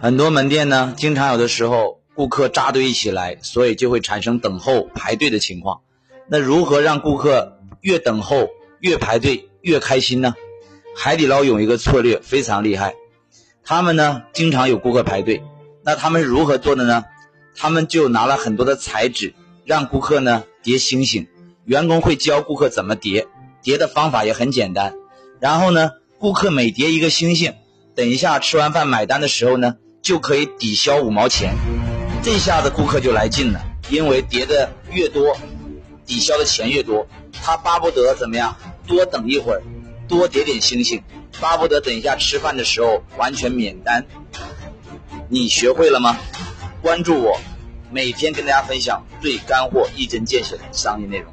很多门店呢，经常有的时候顾客扎堆一起来，所以就会产生等候排队的情况。那如何让顾客越等候越排队越开心呢？海底捞有一个策略非常厉害，他们呢经常有顾客排队，那他们是如何做的呢？他们就拿了很多的彩纸，让顾客呢叠星星，员工会教顾客怎么叠，叠的方法也很简单。然后呢，顾客每叠一个星星，等一下吃完饭买单的时候呢。就可以抵消五毛钱，这下子顾客就来劲了，因为叠的越多，抵消的钱越多，他巴不得怎么样？多等一会儿，多叠点星星，巴不得等一下吃饭的时候完全免单。你学会了吗？关注我，每天跟大家分享最干货、一针见血的商业内容。